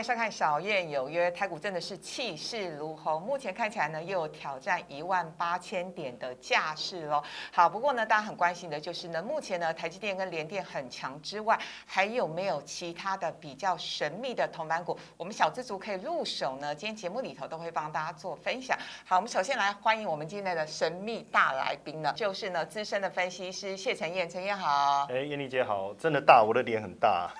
迎收看《小燕有约》，台股真的是气势如虹，目前看起来呢又有挑战一万八千点的架势喽。好，不过呢，大家很关心的就是呢，目前呢台积电跟联电很强之外，还有没有其他的比较神秘的铜板股？我们小资族可以入手呢？今天节目里头都会帮大家做分享。好，我们首先来欢迎我们今天的神秘大来宾呢，就是呢资深的分析师谢晨燕，陈燕好。哎，燕丽姐好，真的大，我的脸很大。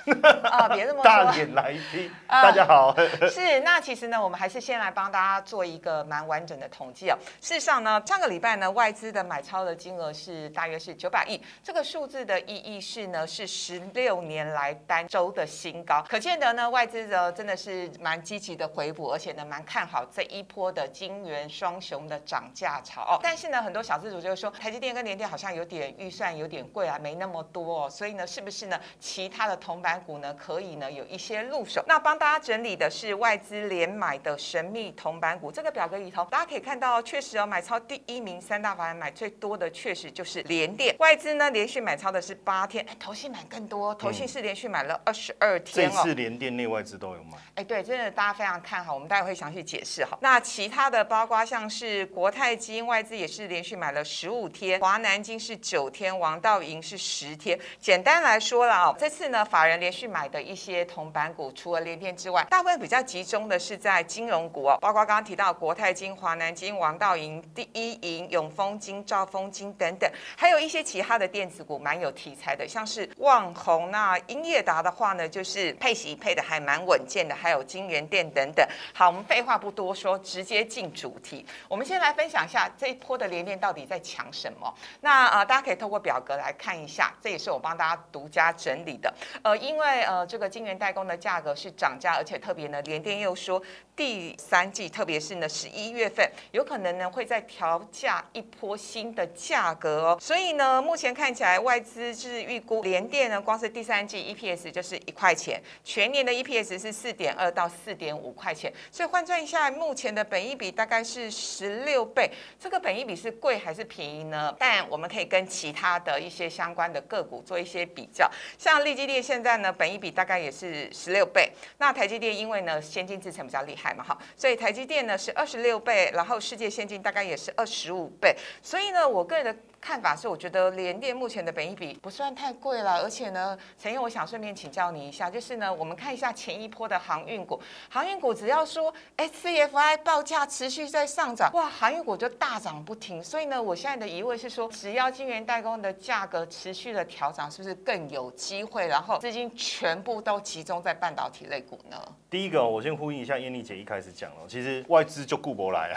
啊，别这么说。大脸来宾，大家好。是，那其实呢，我们还是先来帮大家做一个蛮完整的统计哦。事实上呢，上个礼拜呢，外资的买超的金额是大约是九百亿，这个数字的意义是呢，是十六年来单周的新高，可见得呢，外资的真的是蛮积极的回补，而且呢，蛮看好这一波的金元双雄的涨价潮。但是呢，很多小资主就说，台积电跟联电好像有点预算有点贵啊，没那么多，哦，所以呢，是不是呢，其他的铜板股呢，可以呢有一些入手？那帮大家整理的是外资连买的神秘铜板股。这个表格里头，大家可以看到，确实哦，买超第一名，三大法人买最多的确实就是联电。外资呢，连续买超的是八天，哎，投信买更多，投信是连续买了二十二天哦。这次联电内外资都有买。哎，对，真的大家非常看好，我们待会会详细解释哈。那其他的包括像是国泰金外资也是连续买了十五天，华南金是九天，王道银是十天。简单来说了哦，这次呢，法人连续买的一些铜板股，除了联电之外，大部分比较集中的是在金融股哦，包括刚刚提到国泰金、华南金、王道银、第一银、永丰金、兆丰金等等，还有一些其他的电子股蛮有题材的，像是旺宏那英业达的话呢，就是配息配的还蛮稳健的，还有金源电等等。好，我们废话不多说，直接进主题。我们先来分享一下这一波的连电到底在抢什么？那呃，大家可以透过表格来看一下，这也是我帮大家独家整理的。呃，因为呃，这个晶圆代工的价格是涨价，而且特别呢，联电又说第三季，特别是呢十一月份，有可能呢会再调价一波新的价格哦。所以呢，目前看起来外资是预估联电呢，光是第三季 EPS 就是一块钱，全年的 EPS 是四点二到四点五块钱。所以换算一下，目前的本益比大概是十六倍。这个本益比是贵还是便宜呢？但我们可以跟其他的一些相关的个股做一些比较，像利基电现在呢，本益比大概也是十六倍。那台积电因为呢先进制程比较厉害嘛，哈，所以台积电呢是二十六倍，然后世界先进大概也是二十五倍。所以呢，我个人的。看法是，我觉得联电目前的本益比不算太贵了，而且呢，陈燕，我想顺便请教你一下，就是呢，我们看一下前一波的航运股，航运股只要说 SCFI 报价持续在上涨，哇，航运股就大涨不停。所以呢，我现在的疑问是说，只要晶圆代工的价格持续的调涨，是不是更有机会？然后资金全部都集中在半导体类股呢？第一个，我先呼应一下燕丽姐一开始讲了，其实外资就顾不来啊，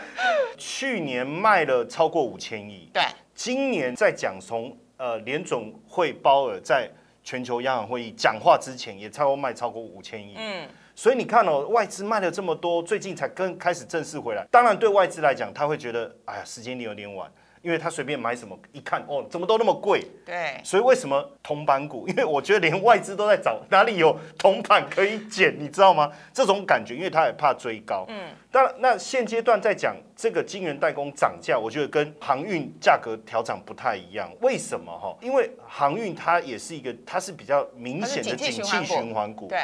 去年卖了超过五千。千亿，对，今年在讲从呃联总会鲍尔在全球央行会议讲话之前，也差不多卖超过五千亿，嗯，所以你看哦，外资卖了这么多，最近才跟开始正式回来，当然对外资来讲，他会觉得哎呀时间点有点晚。因为他随便买什么，一看哦，怎么都那么贵？对，所以为什么铜板股？因为我觉得连外资都在找哪里有铜板可以捡，你知道吗？这种感觉，因为他也怕追高。嗯，当然，那现阶段在讲这个晶圆代工涨价，我觉得跟航运价格调涨不太一样。为什么哈？因为航运它也是一个，它是比较明显的景气循环股。对，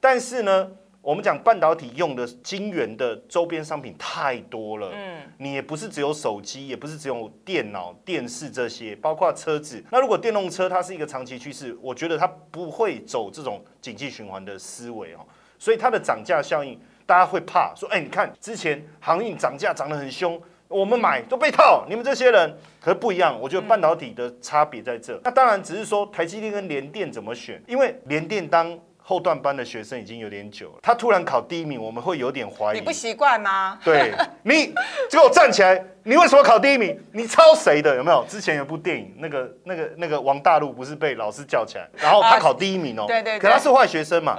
但是呢。我们讲半导体用的晶圆的周边商品太多了，嗯，你也不是只有手机，也不是只有电脑、电视这些，包括车子。那如果电动车它是一个长期趋势，我觉得它不会走这种景气循环的思维哦，所以它的涨价效应，大家会怕说，哎，你看之前航运涨价涨得很凶，我们买都被套，你们这些人可是不一样。我觉得半导体的差别在这，那当然只是说台积电跟联电怎么选，因为联电当。后段班的学生已经有点久了，他突然考第一名，我们会有点怀疑。你不习惯吗？对，你给我站起来！你为什么考第一名？你抄谁的？有没有？之前有部电影，那个、那个、那个王大陆不是被老师叫起来，然后他考第一名哦。对对。可他是坏学生嘛，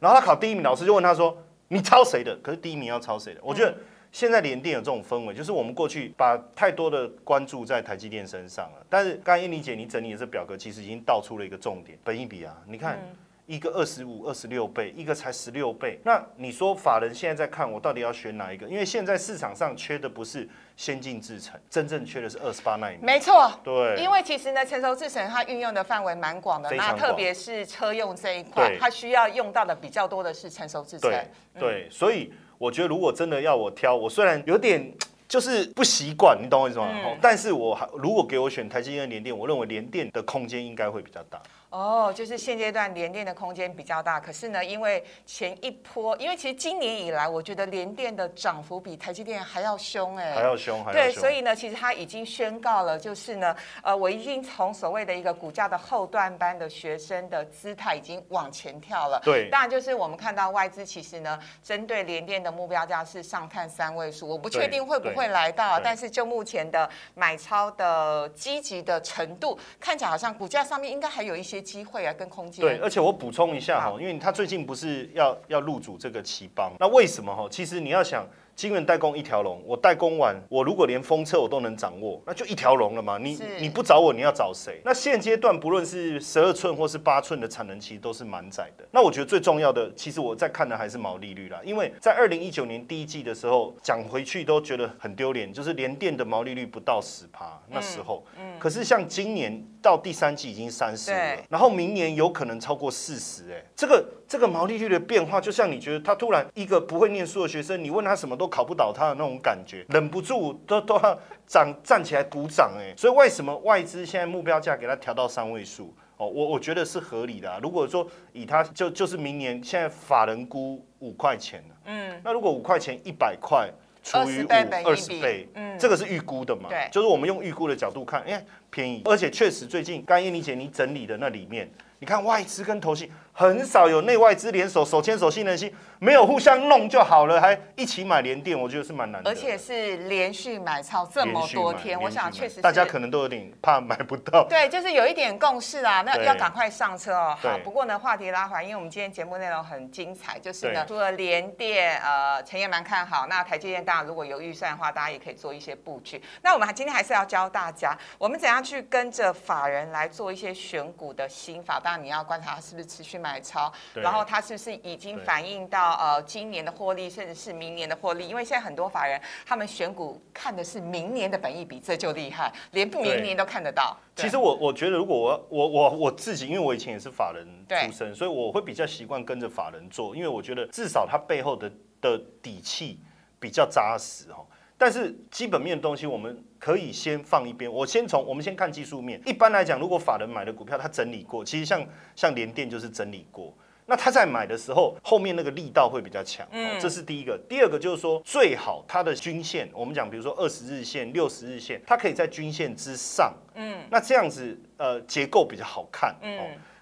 然后他考第一名，老师就问他说：“你抄谁的？”可是第一名要抄谁的？我觉得现在联电有这种氛围，就是我们过去把太多的关注在台积电身上了。但是刚才燕妮姐你整理的这表格，其实已经道出了一个重点：本一比啊，你看。一个二十五、二十六倍，一个才十六倍。那你说法人现在在看，我到底要选哪一个？因为现在市场上缺的不是先进制程，真正缺的是二十八纳米。没错，对，因为其实呢，成熟制程它运用的范围蛮广的，那特别是车用这一块，它需要用到的比较多的是成熟制程。对，对，所以我觉得如果真的要我挑，我虽然有点。就是不习惯，你懂我意思吗？但是我还如果给我选台积电、联电，我认为联电的空间应该会比较大。哦，就是现阶段联电的空间比较大，可是呢，因为前一波，因为其实今年以来，我觉得联电的涨幅比台积电还要凶哎，还要凶，对，所以呢，其实它已经宣告了，就是呢，呃，我已经从所谓的一个股价的后段班的学生的姿态已经往前跳了。对，当然就是我们看到外资其实呢，针对联电的目标价是上探三位数，我不确定会不会来到，但是就目前的买超的积极的程度，看起来好像股价上面应该还有一些。机会啊，跟空间。对，而且我补充一下哈，因为他最近不是要要入主这个奇邦，那为什么哈？其实你要想。晶圆代工一条龙，我代工完，我如果连封测我都能掌握，那就一条龙了嘛。你你不找我，你要找谁？那现阶段不论是十二寸或是八寸的产能，其实都是满载的。那我觉得最重要的，其实我在看的还是毛利率啦。因为在二零一九年第一季的时候，讲回去都觉得很丢脸，就是连电的毛利率不到十趴，那时候。嗯。可是像今年到第三季已经三十了，然后明年有可能超过四十，哎，这个这个毛利率的变化，就像你觉得他突然一个不会念书的学生，你问他什么都。考不倒他的那种感觉，忍不住都都要站站起来鼓掌哎！所以为什么外资现在目标价给他调到三位数？哦，我我觉得是合理的。如果说以他就就是明年现在法人估五块钱嗯，那如果五块钱一百块除以五二十倍，嗯，这个是预估的嘛？对，就是我们用预估的角度看，哎，便宜，而且确实最近刚燕妮姐你整理的那里面，你看外资跟投信。很少有内外资联手手牵手信任心，没有互相弄就好了，还一起买联电，我觉得是蛮难的。而且是连续买超这么多天，我想确实大家可能都有点怕买不到。对，就是有一点共识啊，那要赶快上车哦。好，不过呢，话题拉回来，因为我们今天节目内容很精彩，就是呢，除了联电，呃，陈也蛮看好。那台积电大家如果有预算的话，大家也可以做一些布局。那我们还今天还是要教大家，我们怎样去跟着法人来做一些选股的心法。当然你要观察他是不是持续。买超，然后它是不是已经反映到呃今年的获利，甚至是明年的获利？因为现在很多法人他们选股看的是明年的本益比，这就厉害，连明年都看得到。其实我我觉得，如果我我我我自己，因为我以前也是法人出身，所以我会比较习惯跟着法人做，因为我觉得至少它背后的的底气比较扎实哦。但是基本面的东西，我们可以先放一边。我先从我们先看技术面。一般来讲，如果法人买的股票，他整理过，其实像像联电就是整理过。那他在买的时候，后面那个力道会比较强。嗯，这是第一个。第二个就是说，最好它的均线，我们讲比如说二十日线、六十日线，它可以在均线之上。嗯，那这样子呃结构比较好看。嗯，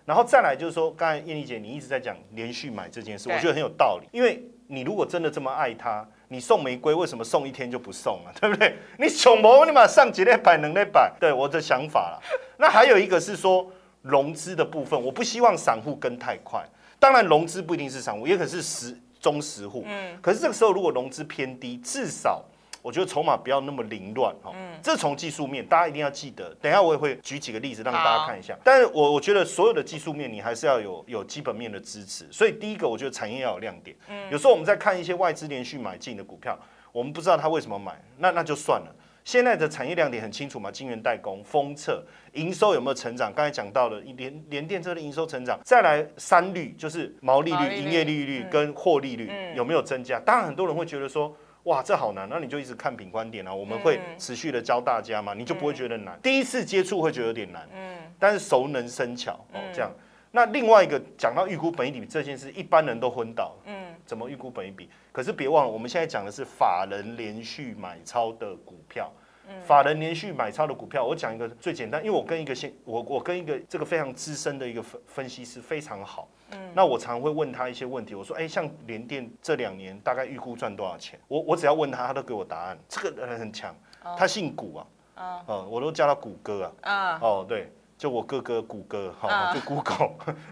然后再来就是说，刚才燕丽姐你一直在讲连续买这件事，我觉得很有道理。因为你如果真的这么爱它。你送玫瑰为什么送一天就不送了，对不对？你穷魔，你马上几列摆能列摆，对我的想法了。那还有一个是说融资的部分，我不希望散户跟太快。当然融资不一定是散户，也可是实中实户。嗯，可是这个时候如果融资偏低，至少。我觉得筹码不要那么凌乱哈，嗯这从技术面大家一定要记得。等下我也会举几个例子让大家看一下。但是我我觉得所有的技术面你还是要有有基本面的支持。所以第一个我觉得产业要有亮点。嗯有时候我们在看一些外资连续买进的股票，我们不知道他为什么买，那那就算了。现在的产业亮点很清楚嘛，晶圆代工、封测、营收有没有成长？刚才讲到了联联电车的营收成长，再来三率就是毛利率、营业利率跟获利率有没有增加？当然很多人会觉得说。哇，这好难，那你就一直看品观点啊，我们会持续的教大家嘛，你就不会觉得难。第一次接触会觉得有点难，嗯，但是熟能生巧哦，这样。那另外一个讲到预估本益比这件事，一般人都昏倒，嗯，怎么预估本益比？可是别忘了，我们现在讲的是法人连续买超的股票。法人连续买超的股票，我讲一个最简单，因为我跟一个先我我跟一个这个非常资深的一个分分析师非常好，嗯，那我常会问他一些问题，我说，哎，像联电这两年大概预估赚多少钱？我我只要问他，他都给我答案。这个人很强，他姓古啊，哦，我都叫他谷歌啊，哦，对。就我哥哥谷歌，好，就 Google。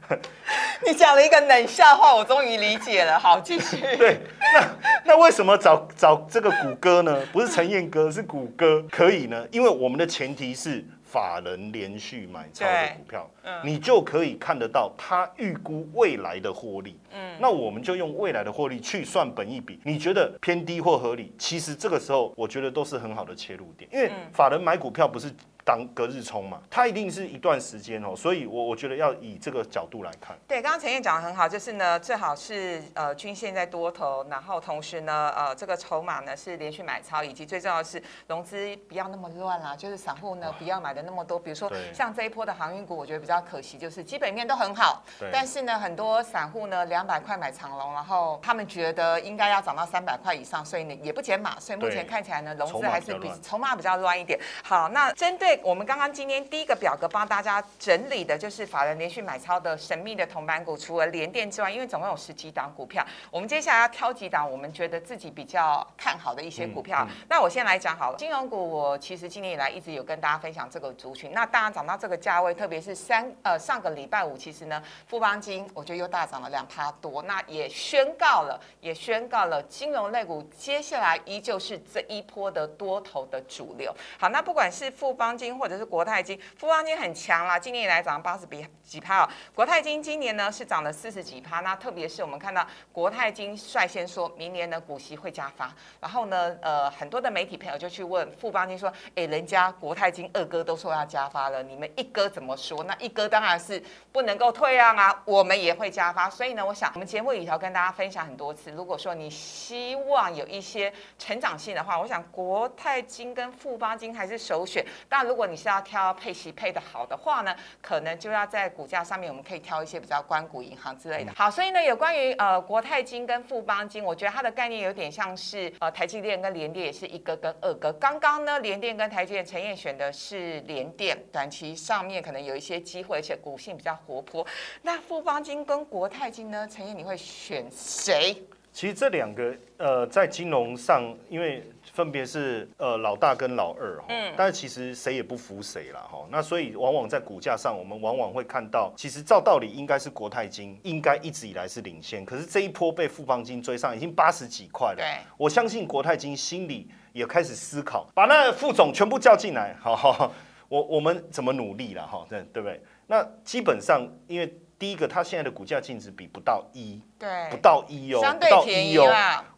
你讲了一个冷笑话，我终于理解了。好，继续。对，那那为什么找找这个谷歌呢？不是陈彦哥，是谷歌可以呢？因为我们的前提是法人连续买超的股票，你就可以看得到他预估未来的获利。嗯，那我们就用未来的获利去算本一笔，你觉得偏低或合理？其实这个时候我觉得都是很好的切入点，因为法人买股票不是。当隔日冲嘛，它一定是一段时间哦，所以我我觉得要以这个角度来看。对，刚刚陈燕讲的很好，就是呢，最好是呃均线在多头，然后同时呢，呃这个筹码呢是连续买超，以及最重要的是融资不要那么乱啦，就是散户呢不要买的那么多。比如说像这一波的航运股，我觉得比较可惜，就是基本面都很好，但是呢很多散户呢两百块买长龙，然后他们觉得应该要涨到三百块以上，所以呢也不减码，所以目前看起来呢融资还是比筹码比较乱一点。好，那针对我们刚刚今天第一个表格帮大家整理的就是法人连续买超的神秘的同板股，除了联电之外，因为总共有十几档股票，我们接下来要挑几档我们觉得自己比较看好的一些股票。那我先来讲好了，金融股我其实今年以来一直有跟大家分享这个族群，那大家涨到这个价位，特别是三呃上个礼拜五，其实呢富邦金我觉得又大涨了两趴多，那也宣告了也宣告了金融类股接下来依旧是这一波的多头的主流。好，那不管是富邦金或者是国泰金、富邦金很强啦，今年以来涨八十比几趴哦。国泰金今年呢是涨了四十几趴，那特别是我们看到国泰金率先说明年的股息会加发，然后呢，呃，很多的媒体朋友就去问富邦金说，哎，人家国泰金二哥都说要加发了，你们一哥怎么说？那一哥当然是不能够退让啊，我们也会加发。所以呢，我想我们节目里头跟大家分享很多次，如果说你希望有一些成长性的话，我想国泰金跟富邦金还是首选。但如如果你是要挑配息配的好的话呢，可能就要在股价上面，我们可以挑一些比较关谷银行之类的。好，所以呢，有关于呃国泰金跟富邦金，我觉得它的概念有点像是呃台积电跟联电也是一个跟二个。刚刚呢，联电跟台积电，陈燕选的是联电，短期上面可能有一些机会，而且股性比较活泼。那富邦金跟国泰金呢，陈燕你会选谁？其实这两个呃在金融上，因为。分别是呃老大跟老二哈，但是其实谁也不服谁了哈。那所以往往在股价上，我们往往会看到，其实照道理应该是国泰金应该一直以来是领先，可是这一波被富邦金追上，已经八十几块了。对，我相信国泰金心里也开始思考，把那副总全部叫进来，好好，我我们怎么努力了哈？对对不对？那基本上因为。第一个，它现在的股价净值比不到一，对，不到一哦，相对便宜哦。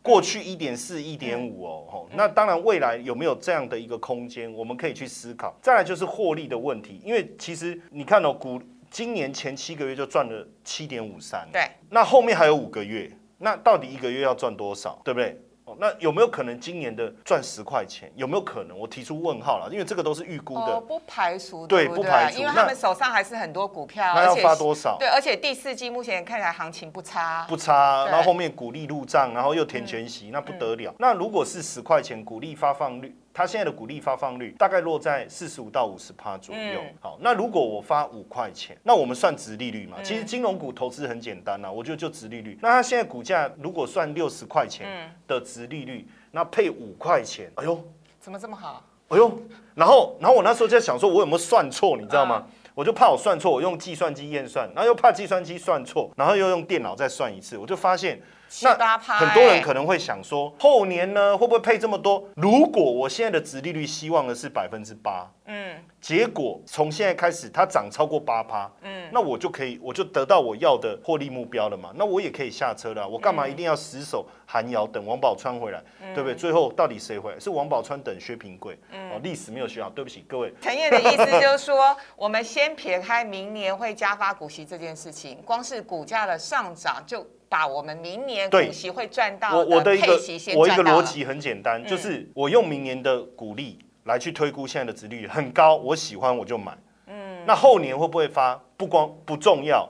过去一点四、一点五哦，那当然未来有没有这样的一个空间，我们可以去思考。再来就是获利的问题，因为其实你看哦，股今年前七个月就赚了七点五三，对，那后面还有五个月，那到底一个月要赚多少，对不对？那有没有可能今年的赚十块钱？有没有可能？我提出问号了，因为这个都是预估的，不排除，对，不排除，因为他们手上还是很多股票，那要发多少？对，而且第四季目前看起来行情不差，不差，然后后面股利入账，然后又填全息，那不得了。那如果是十块钱股利发放率？它现在的股利发放率大概落在四十五到五十趴左右。好，那如果我发五块钱，那我们算值利率嘛？其实金融股投资很简单呐，我觉得就值利率。那它现在股价如果算六十块钱的值利率，那配五块钱，哎呦，怎么这么好？哎呦，然后然后我那时候在想说，我有没有算错？你知道吗？我就怕我算错，我用计算机验算，然后又怕计算机算错，然后又用电脑再算一次，我就发现。那很多人可能会想说，后年呢会不会配这么多？如果我现在的殖利率希望的是百分之八，嗯，结果从现在开始它涨超过八趴，嗯，那我就可以，我就得到我要的获利目标了嘛？那我也可以下车了。我干嘛一定要死守韩瑶等王宝钏回来，对不对？最后到底谁回来？是王宝钏等薛平贵？哦，历史没有学好，对不起各位。陈燕的意思就是说，我们先撇开明年会加发股息这件事情，光是股价的上涨就。把我们明年股息会赚到我我的一个我一个逻辑很简单，就是我用明年的股利来去推估现在的值率很高，我喜欢我就买。嗯，那后年会不会发不光不重要，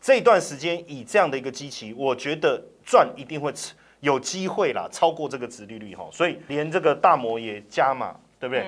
这段时间以这样的一个机器，我觉得赚一定会有机会啦，超过这个值利率哈，所以连这个大摩也加码，对不对？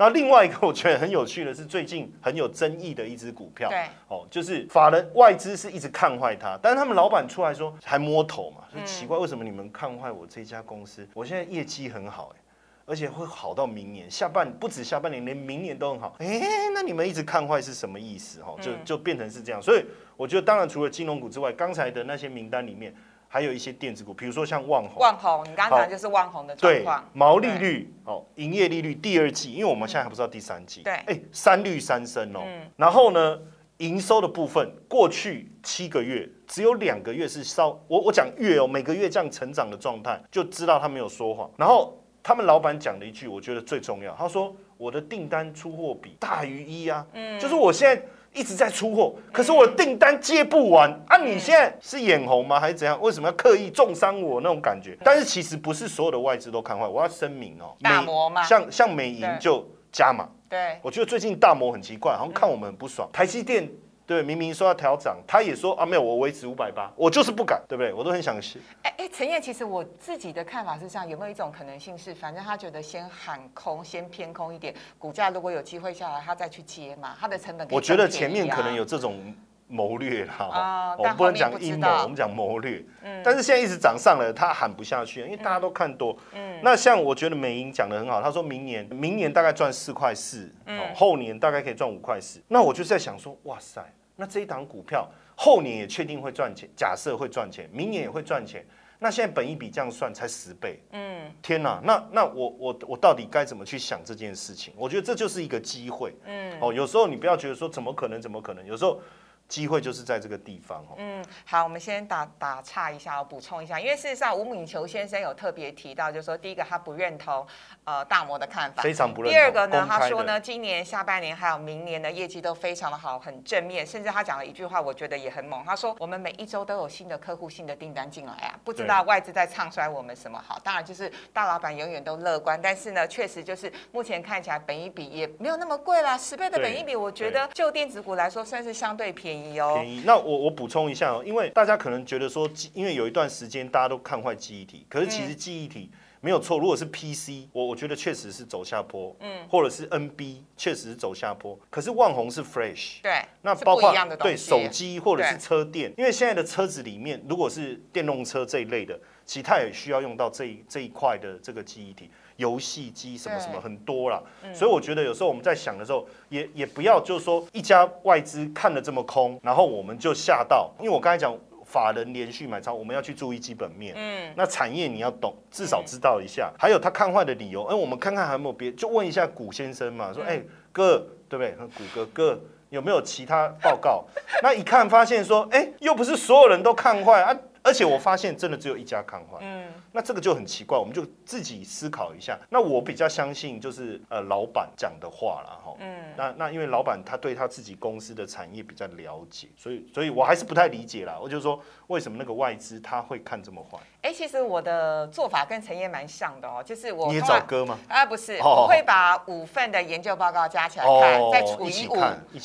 那另外一个我觉得很有趣的是，最近很有争议的一只股票，对，哦，就是法人外资是一直看坏它，但是他们老板出来说还摸头嘛，说奇怪为什么你们看坏我这家公司？我现在业绩很好哎，而且会好到明年下半不止下半年，连明年都很好。哎，那你们一直看坏是什么意思？哈，就就变成是这样。所以我觉得，当然除了金融股之外，刚才的那些名单里面。还有一些电子股，比如说像旺宏。万红，你刚刚讲的就是旺宏的状对况，，毛利率哦，营业利率第二季，因为我们现在还不知道第三季，对哎，三率三升哦。嗯然后呢，营收的部分，过去七个月只有两个月是稍，我我讲月哦，每个月这样成长的状态，就知道他没有说谎。然后他们老板讲了一句，我觉得最重要，他说我的订单出货比大于一啊，嗯就是我现在。一直在出货，可是我的订单接不完啊！你现在是眼红吗？还是怎样？为什么要刻意重伤我那种感觉？但是其实不是所有的外资都看坏，我要声明哦，美大摩嘛像像美银就加码，对，我觉得最近大摩很奇怪，好像看我们很不爽。台积电对明明说要调涨，他也说啊没有，我维持五百八，我就是不敢，对不对？我都很想吸。哎哎，陈燕，其实我自己的看法是这样，有没有一种可能性是，反正他觉得先喊空，先偏空一点，股价如果有机会下来，他再去接嘛，他的成本我觉得前面可能有这种谋略啦，哦我们不能讲阴谋，我们讲谋略。嗯但是现在一直涨上了，他喊不下去，因为大家都看多。嗯那像我觉得美英讲的很好，他说明年明年大概赚四块四，后年大概可以赚五块四。那我就在想说，哇塞，那这一档股票后年也确定会赚钱，假设会赚钱，明年也会赚钱。那现在本一比这样算才十倍，嗯天哪！那那我我我到底该怎么去想这件事情？我觉得这就是一个机会嗯哦。有时候你不要觉得说怎么可能怎么可能，有时候机会就是在这个地方哦。嗯，好，我们先打打岔一下，我补充一下，因为事实上吴敏球先生有特别提到，就是说第一个他不认同呃大摩的看法，非常不认同。第二个呢，他说呢，今年下半年还有明年的业绩都非常的好，很正面，甚至他讲了一句话，我觉得也很猛。他说，我们每一周都有新的客户、新的订单进来啊，不知道外资在唱衰我们什么好。当然就是大老板永远都乐观，但是呢，确实就是目前看起来本益比也没有那么贵啦，十倍的本益比，我觉得就电子股来说算是相对便宜哦。便宜。那我我补充一下哦，因为大家可能觉得说，因为有一段时间大家都看坏记忆体，可是其实记忆体没有错。如果是 PC，我我觉得确实是走下坡，嗯，或者是 NB 确实是走下坡。可是万红是 Fresh，对，那包括对手机或者是车电，因为现在的车子里面，如果是电动车这一类的，其实它也需要用到这一这一块的这个记忆体，游戏机什么什么很多啦。嗯所以我觉得有时候我们在想的时候，也也不要就是说一家外资看的这么空，然后我们就吓到，因为我刚才讲法人连续买超，我们要去注意基本面。嗯，那产业你要懂，至少知道一下。还有他看坏的理由，哎、我们看看还有没有别，就问一下古先生嘛，说，哎、哥，对不对？古哥哥有没有其他报告？那一看发现说，哎、又不是所有人都看坏啊，而且我发现真的只有一家看坏，嗯，那这个就很奇怪，我们就自己思考一下。那我比较相信就是呃老板讲的话啦，哈，嗯那那因为老板他对他自己公司的产业比较了解，所以所以我还是不太理解啦。我就说为什么那个外资他会看这么坏？哎、其实我的做法跟陈燕蛮像的哦，就是我你也找哥吗？啊，不是，哦我会把五份的研究报告加起来看，再除以五，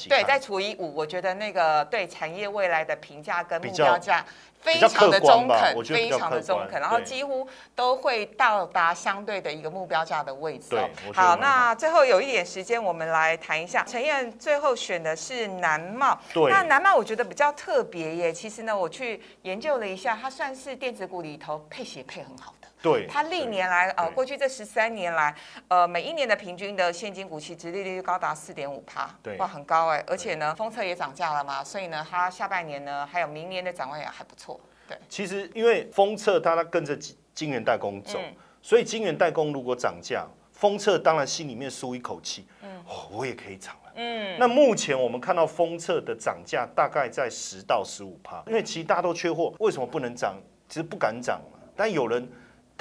对，再除以五，我觉得那个对产业未来的评价跟目标价非常的中肯，非常的中肯，然后几乎都会到达相对的一个目标价的位置对哦。好，那最后有一点时间，我们来谈一下陈燕最后选的是南茂。对那南茂我觉得比较特别耶，其实呢，我去研究了一下，它算是电子股里头配鞋配很好的。对，它历年来呃，对过去这十三年来，呃，每一年的平均的现金股息值利率高达四点五趴，对。哇，很高哎、而且呢，封测也涨价了嘛，所以呢，它下半年呢，还有明年的展望也还不错，对，其实因为封测它它跟着晶晶圆代工走，嗯。所以晶圆代工如果涨价，封测当然心里面舒一口气，哦，我也可以涨了。嗯，那目前我们看到封测的涨价大概在十到十五趴，因为其实大家都缺货，为什么不能涨？其实不敢涨嘛。但有人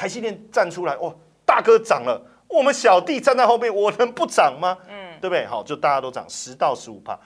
台积电站出来，哇，大哥涨了，我们小弟站在后面，我能不涨吗？嗯，对不对？好，就大家都涨十到十五帕。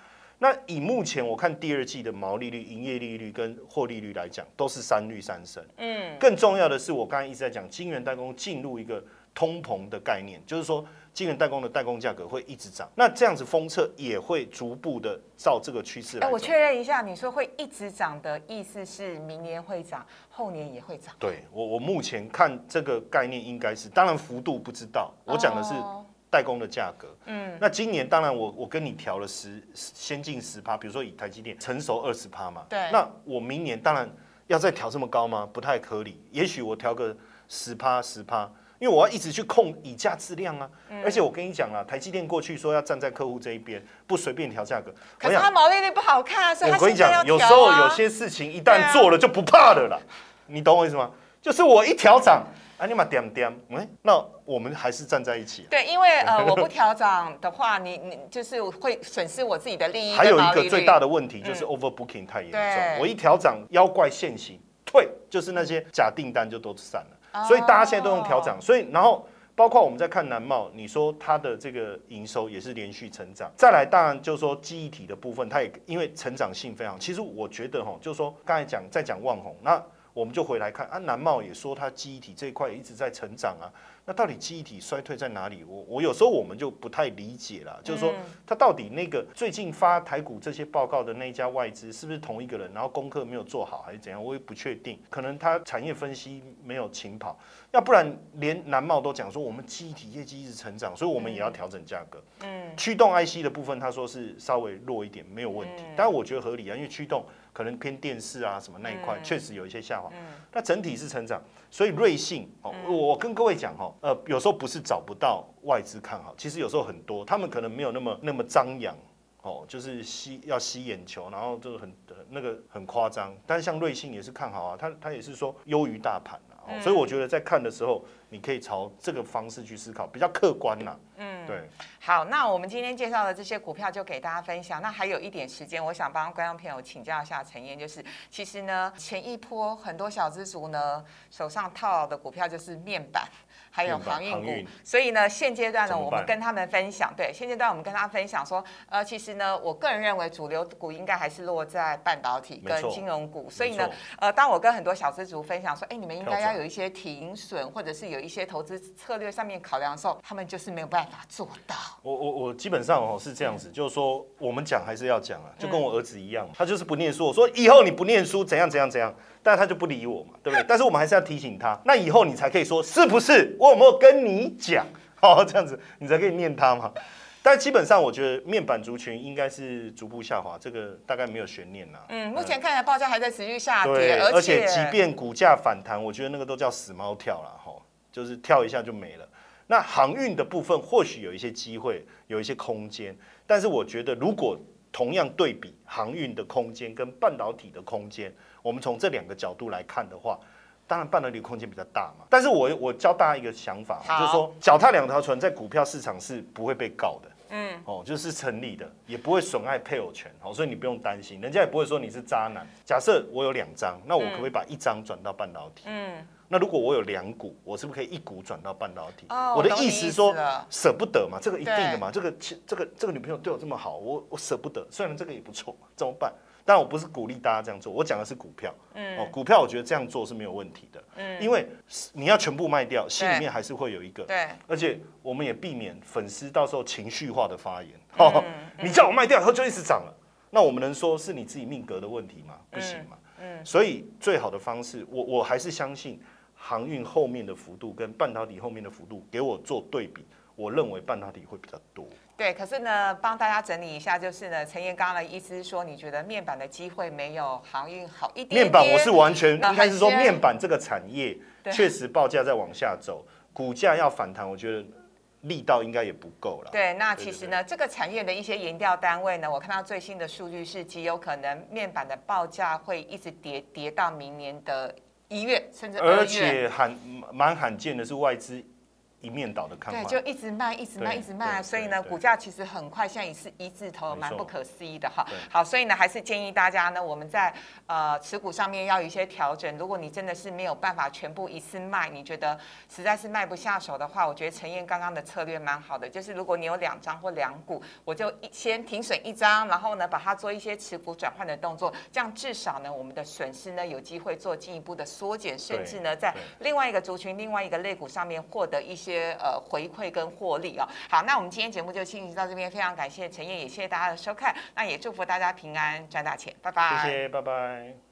那以目前我看第二季的毛利率、营业利率跟获利率来讲，都是三率三升。嗯，更重要的是，我刚才一直在讲，晶圆代工进入一个通膨的概念，就是说晶圆代工的代工价格会一直涨，那这样子封测也会逐步的照这个趋势哎、我来走。确认一下，你说会一直涨的意思是明年会涨，后年也会涨，对我，我目前看这个概念应该是，当然幅度不知道，我讲的是哦代工的价格。嗯，那今年当然我我跟你调了十先进十趴，比如说以台积电成熟二十趴嘛，对那我明年当然要再调这么高吗？不太合理。也许我调个十趴十趴，因为我要一直去控以价质量啊。嗯而且我跟你讲啊，台积电过去说要站在客户这一边，不随便调价格。可是它毛利率不好看啊，所以它我跟你讲，有时候有些事情一旦做了就不怕了啦。你懂我意思吗？就是我一调涨，啊，你嘛点点，哎，那我们还是站在一起。对，因为呃，我不调涨的话，你你就是会损失我自己的利益。还有一个最大的问题就是 overbooking 太严重，我一调涨，妖怪现形，退，就是那些假订单就都散了。所以大家现在都用调涨，所以然后。包括我们在看南茂，你说它的这个营收也是连续成长。再来，当然就是说记忆体的部分，它也因为成长性非常。其实我觉得哈，就是说刚才讲在讲旺宏，那我们就回来看啊，南茂也说它记忆体这一块一直在成长啊。那到底记忆体衰退在哪里？我我有时候我们就不太理解了，就是说它到底那个最近发台股这些报告的那一家外资是不是同一个人？然后功课没有做好还是怎样？我也不确定，可能他产业分析没有勤跑，要不然连南茂都讲说我们记忆体业绩一直成长，所以我们也要调整价格。嗯，驱动 IC 的部分他说是稍微弱一点，没有问题，但我觉得合理啊，因为驱动可能偏电视啊什么那一块确实有一些下滑，那整体是成长。所以瑞信哦，我跟各位讲哈，呃，有时候不是找不到外资看好，其实有时候很多，他们可能没有那么那么张扬哦，就是吸要吸眼球，然后就是很那个很夸张。但是像瑞信也是看好啊，他他也是说优于大盘啊，所以我觉得在看的时候，你可以朝这个方式去思考，比较客观呐。嗯，对。好，那我们今天介绍的这些股票就给大家分享。那还有一点时间，我想帮观众朋友请教一下陈燕，就是其实呢，前一波很多小资族呢手上套的股票就是面板。还有航运股，所以呢，现阶段呢，我们跟他们分享，对，现阶段我们跟他分享说，呃，其实呢，我个人认为主流股应该还是落在半导体跟金融股，所以呢，呃，当我跟很多小资族分享说，哎，你们应该要有一些停损，或者是有一些投资策略上面考量的时候，他们就是没有办法做到。我我我基本上哦是这样子，就是说我们讲还是要讲啊，就跟我儿子一样，他就是不念书，我说以后你不念书怎样怎样怎样。但他就不理我嘛，对不对？但是我们还是要提醒他，那以后你才可以说是不是？我有没有跟你讲？哦，这样子你才可以念他嘛。但基本上我觉得面板族群应该是逐步下滑，这个大概没有悬念啦。嗯，目前看来报价还在持续下跌，而且即便股价反弹，我觉得那个都叫死猫跳了哈，就是跳一下就没了。那航运的部分或许有一些机会，有一些空间，但是我觉得如果同样对比航运的空间跟半导体的空间。我们从这两个角度来看的话，当然半导体空间比较大嘛。但是我我教大家一个想法，就是说脚踏两条船在股票市场是不会被告的，嗯，哦，就是成立的，也不会损害配偶权，哦，所以你不用担心，人家也不会说你是渣男。假设我有两张，那我可不可以把一张转到半导体？嗯，那如果我有两股，我是不是可以一股转到半导体？哦，我的意思说舍不得嘛，这个一定的嘛，这个这个这个女朋友对我这么好，我我舍不得，虽然这个也不错，怎么办？但我不是鼓励大家这样做，我讲的是股票。嗯，哦，股票我觉得这样做是没有问题的。嗯，因为你要全部卖掉，心里面还是会有一个。对。而且我们也避免粉丝到时候情绪化的发言。哦，你叫我卖掉以后就一直涨了，那我们能说是你自己命格的问题吗？不行嘛。嗯。所以最好的方式，我我还是相信航运后面的幅度跟半导体后面的幅度，给我做对比，我认为半导体会比较多。对，可是呢，帮大家整理一下，就是呢，陈彦刚的意思是说，你觉得面板的机会没有航运好一点？面板我是完全应该是说，面板这个产业确实报价在往下走，股价要反弹，我觉得力道应该也不够了。对，那其实呢，这个产业的一些研调单位呢，我看到最新的数据是极有可能面板的报价会一直跌跌到明年的一月，甚至而且罕蛮罕见的是外资。一面倒的看法，对，就一直卖，一直卖，一直卖，所以呢，股价其实很快，现在也是一字头，蛮不可思议的哈。好，所以呢，还是建议大家呢，我们在呃持股上面要有一些调整。如果你真的是没有办法全部一次卖，你觉得实在是卖不下手的话，我觉得陈燕刚刚的策略蛮好的，就是如果你有两张或两股，我就一先停损一张，然后呢，把它做一些持股转换的动作，这样至少呢，我们的损失呢有机会做进一步的缩减，甚至呢，在另外一个族群、另外一个类股上面获得一些。呃回馈跟获利哦，好，那我们今天节目就进行到这边，非常感谢陈燕，也谢谢大家的收看，那也祝福大家平安赚大钱，拜拜，谢谢，拜拜。